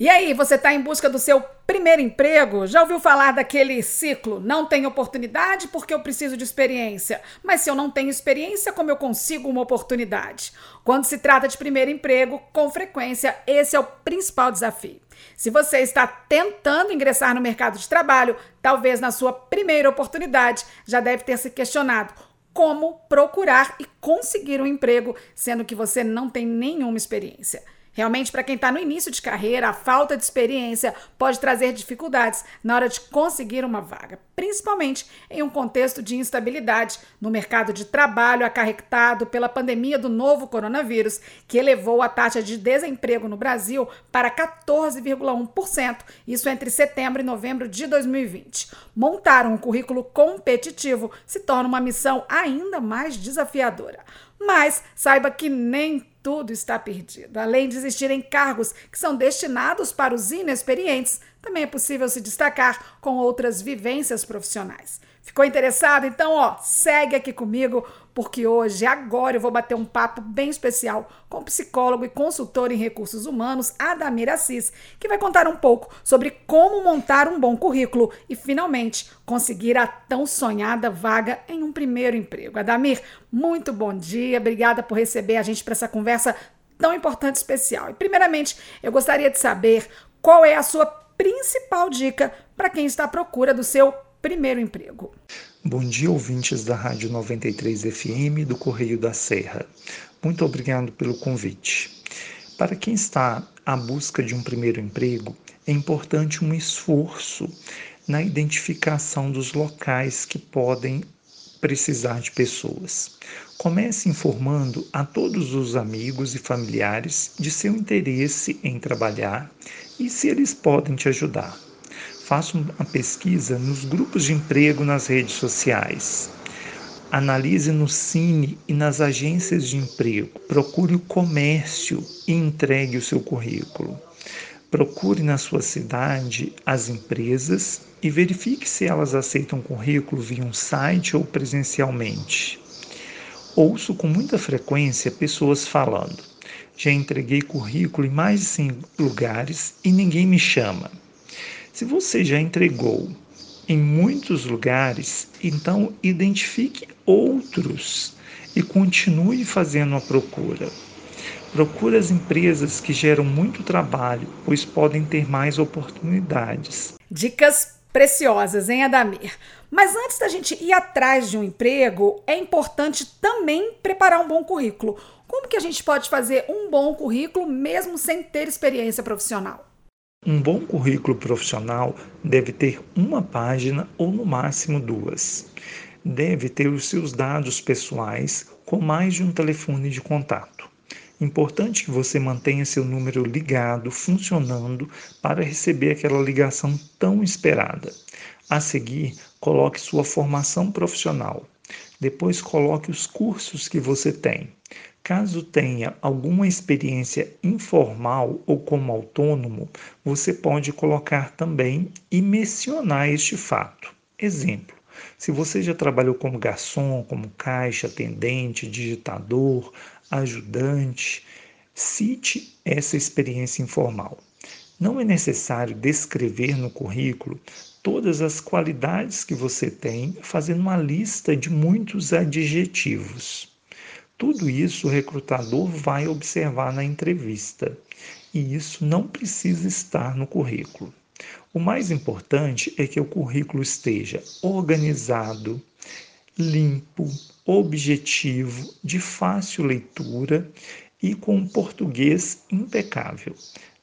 E aí, você está em busca do seu primeiro emprego? Já ouviu falar daquele ciclo? Não tenho oportunidade porque eu preciso de experiência. Mas se eu não tenho experiência, como eu consigo uma oportunidade? Quando se trata de primeiro emprego, com frequência, esse é o principal desafio. Se você está tentando ingressar no mercado de trabalho, talvez na sua primeira oportunidade já deve ter se questionado como procurar e conseguir um emprego, sendo que você não tem nenhuma experiência. Realmente, para quem está no início de carreira, a falta de experiência pode trazer dificuldades na hora de conseguir uma vaga, principalmente em um contexto de instabilidade no mercado de trabalho acarretado pela pandemia do novo coronavírus, que elevou a taxa de desemprego no Brasil para 14,1%, isso entre setembro e novembro de 2020. Montar um currículo competitivo se torna uma missão ainda mais desafiadora. Mas saiba que nem tudo está perdido. Além de existirem cargos que são destinados para os inexperientes, também é possível se destacar com outras vivências profissionais. Ficou interessado? Então, ó, segue aqui comigo, porque hoje, agora, eu vou bater um papo bem especial com o psicólogo e consultor em recursos humanos, Adamir Assis, que vai contar um pouco sobre como montar um bom currículo e, finalmente, conseguir a tão sonhada vaga em um primeiro emprego. Adamir, muito bom dia, obrigada por receber a gente para essa conversa tão importante e especial. E, primeiramente, eu gostaria de saber qual é a sua principal dica para quem está à procura do seu primeiro emprego. Bom dia, ouvintes da Rádio 93 FM do Correio da Serra. Muito obrigado pelo convite. Para quem está à busca de um primeiro emprego, é importante um esforço na identificação dos locais que podem precisar de pessoas. Comece informando a todos os amigos e familiares de seu interesse em trabalhar e se eles podem te ajudar. Faça uma pesquisa nos grupos de emprego nas redes sociais. Analise no Cine e nas agências de emprego. Procure o comércio e entregue o seu currículo. Procure na sua cidade as empresas e verifique se elas aceitam currículo via um site ou presencialmente. Ouço com muita frequência pessoas falando: já entreguei currículo em mais de 100 lugares e ninguém me chama. Se você já entregou em muitos lugares, então identifique outros e continue fazendo a procura. Procure as empresas que geram muito trabalho, pois podem ter mais oportunidades. Dicas preciosas, hein, Adamir? Mas antes da gente ir atrás de um emprego, é importante também preparar um bom currículo. Como que a gente pode fazer um bom currículo mesmo sem ter experiência profissional? Um bom currículo profissional deve ter uma página ou no máximo duas. Deve ter os seus dados pessoais com mais de um telefone de contato. Importante que você mantenha seu número ligado, funcionando, para receber aquela ligação tão esperada. A seguir, coloque sua formação profissional. Depois, coloque os cursos que você tem. Caso tenha alguma experiência informal ou como autônomo, você pode colocar também e mencionar este fato. Exemplo: se você já trabalhou como garçom, como caixa, atendente, digitador, ajudante, cite essa experiência informal. Não é necessário descrever no currículo todas as qualidades que você tem, fazendo uma lista de muitos adjetivos. Tudo isso o recrutador vai observar na entrevista e isso não precisa estar no currículo. O mais importante é que o currículo esteja organizado, limpo, objetivo, de fácil leitura e com um português impecável.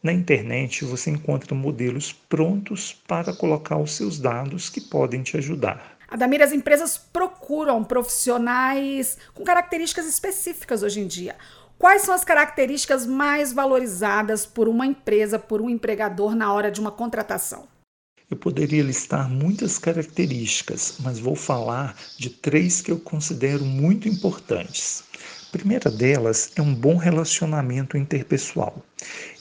Na internet você encontra modelos prontos para colocar os seus dados que podem te ajudar. Adamir, as empresas procuram profissionais com características específicas hoje em dia. Quais são as características mais valorizadas por uma empresa, por um empregador na hora de uma contratação? Eu poderia listar muitas características, mas vou falar de três que eu considero muito importantes. A primeira delas é um bom relacionamento interpessoal.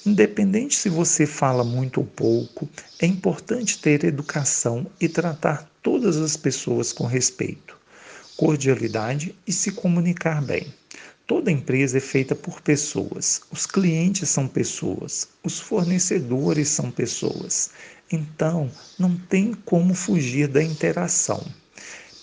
Independente se você fala muito ou pouco, é importante ter educação e tratar todas as pessoas com respeito, cordialidade e se comunicar bem. Toda empresa é feita por pessoas. Os clientes são pessoas. Os fornecedores são pessoas. Então, não tem como fugir da interação.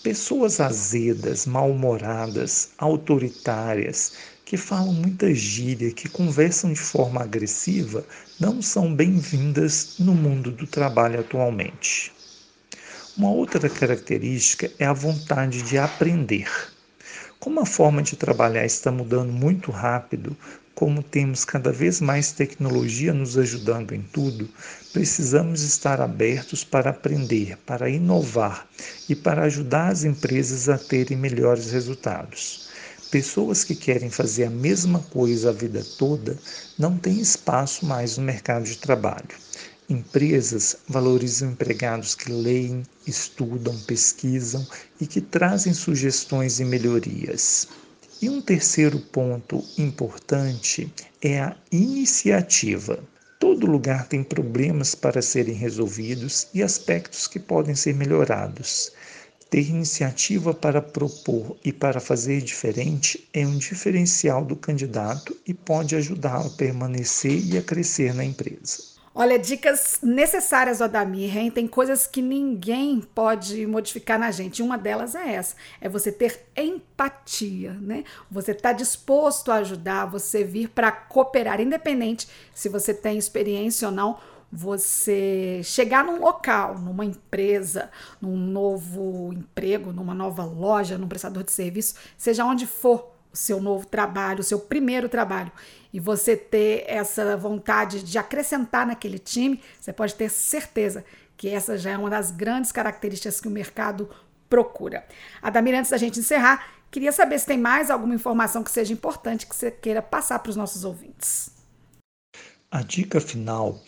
Pessoas azedas, mal-humoradas, autoritárias, que falam muita gíria, que conversam de forma agressiva, não são bem-vindas no mundo do trabalho atualmente. Uma outra característica é a vontade de aprender. Como a forma de trabalhar está mudando muito rápido, como temos cada vez mais tecnologia nos ajudando em tudo, precisamos estar abertos para aprender, para inovar e para ajudar as empresas a terem melhores resultados. Pessoas que querem fazer a mesma coisa a vida toda não têm espaço mais no mercado de trabalho. Empresas valorizam empregados que leem, estudam, pesquisam e que trazem sugestões e melhorias. E um terceiro ponto importante é a iniciativa. Todo lugar tem problemas para serem resolvidos e aspectos que podem ser melhorados. Ter iniciativa para propor e para fazer diferente é um diferencial do candidato e pode ajudá-lo a permanecer e a crescer na empresa. Olha, dicas necessárias, Odamir, hein? Tem coisas que ninguém pode modificar na gente. Uma delas é essa: é você ter empatia, né? Você estar tá disposto a ajudar, você vir para cooperar, independente se você tem experiência ou não. Você chegar num local, numa empresa, num novo emprego, numa nova loja, num prestador de serviço, seja onde for, o seu novo trabalho, o seu primeiro trabalho, e você ter essa vontade de acrescentar naquele time, você pode ter certeza que essa já é uma das grandes características que o mercado procura. Adamir, antes da gente encerrar, queria saber se tem mais alguma informação que seja importante que você queira passar para os nossos ouvintes. A dica final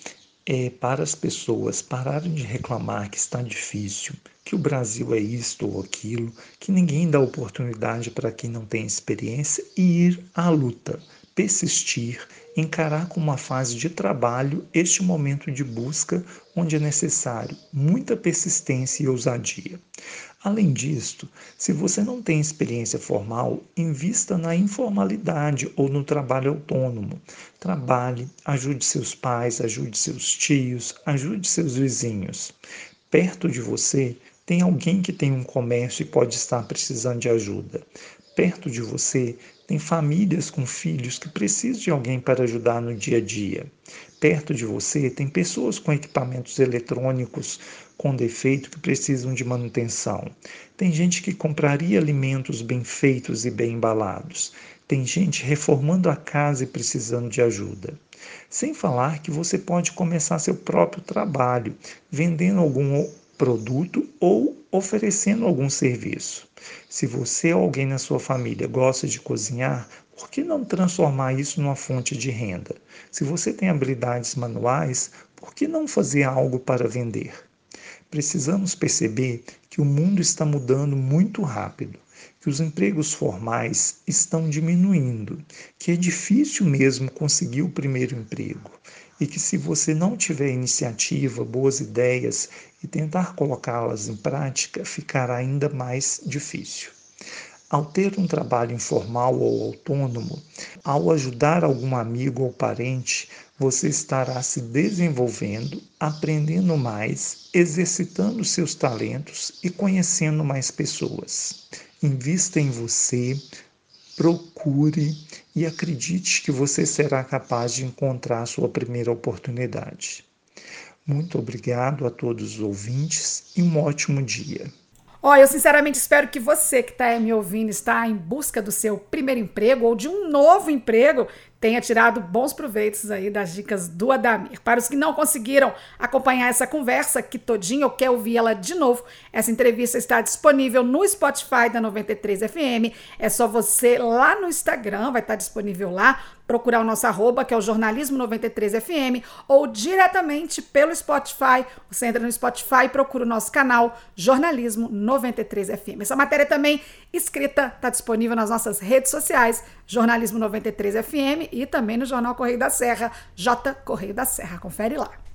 é para as pessoas pararem de reclamar que está difícil, que o Brasil é isto ou aquilo, que ninguém dá oportunidade para quem não tem experiência e ir à luta, persistir, encarar como uma fase de trabalho este momento de busca onde é necessário muita persistência e ousadia. Além disto, se você não tem experiência formal, invista na informalidade ou no trabalho autônomo. Trabalhe, ajude seus pais, ajude seus tios, ajude seus vizinhos. Perto de você tem alguém que tem um comércio e pode estar precisando de ajuda. Perto de você tem famílias com filhos que precisam de alguém para ajudar no dia a dia. Perto de você tem pessoas com equipamentos eletrônicos com defeito que precisam de manutenção. Tem gente que compraria alimentos bem feitos e bem embalados. Tem gente reformando a casa e precisando de ajuda. Sem falar que você pode começar seu próprio trabalho, vendendo algum produto ou oferecendo algum serviço. Se você ou alguém na sua família gosta de cozinhar, por que não transformar isso numa fonte de renda? Se você tem habilidades manuais, por que não fazer algo para vender? Precisamos perceber que o mundo está mudando muito rápido, que os empregos formais estão diminuindo, que é difícil mesmo conseguir o primeiro emprego e que se você não tiver iniciativa, boas ideias e tentar colocá-las em prática, ficará ainda mais difícil. Ao ter um trabalho informal ou autônomo, ao ajudar algum amigo ou parente, você estará se desenvolvendo, aprendendo mais, exercitando seus talentos e conhecendo mais pessoas. Invista em você, procure e acredite que você será capaz de encontrar a sua primeira oportunidade. Muito obrigado a todos os ouvintes e um ótimo dia. Oh, eu sinceramente espero que você que está me ouvindo está em busca do seu primeiro emprego ou de um novo emprego tenha tirado bons proveitos aí das dicas do Adamir. Para os que não conseguiram acompanhar essa conversa aqui todinha ou quer ouvir ela de novo, essa entrevista está disponível no Spotify da 93 FM. É só você lá no Instagram, vai estar disponível lá, procurar o nosso arroba, que é o Jornalismo 93 FM, ou diretamente pelo Spotify. Você entra no Spotify e procura o nosso canal Jornalismo 93 FM. Essa matéria também escrita está disponível nas nossas redes sociais, Jornalismo 93 FM e também no Jornal Correio da Serra, J Correio da Serra. Confere lá.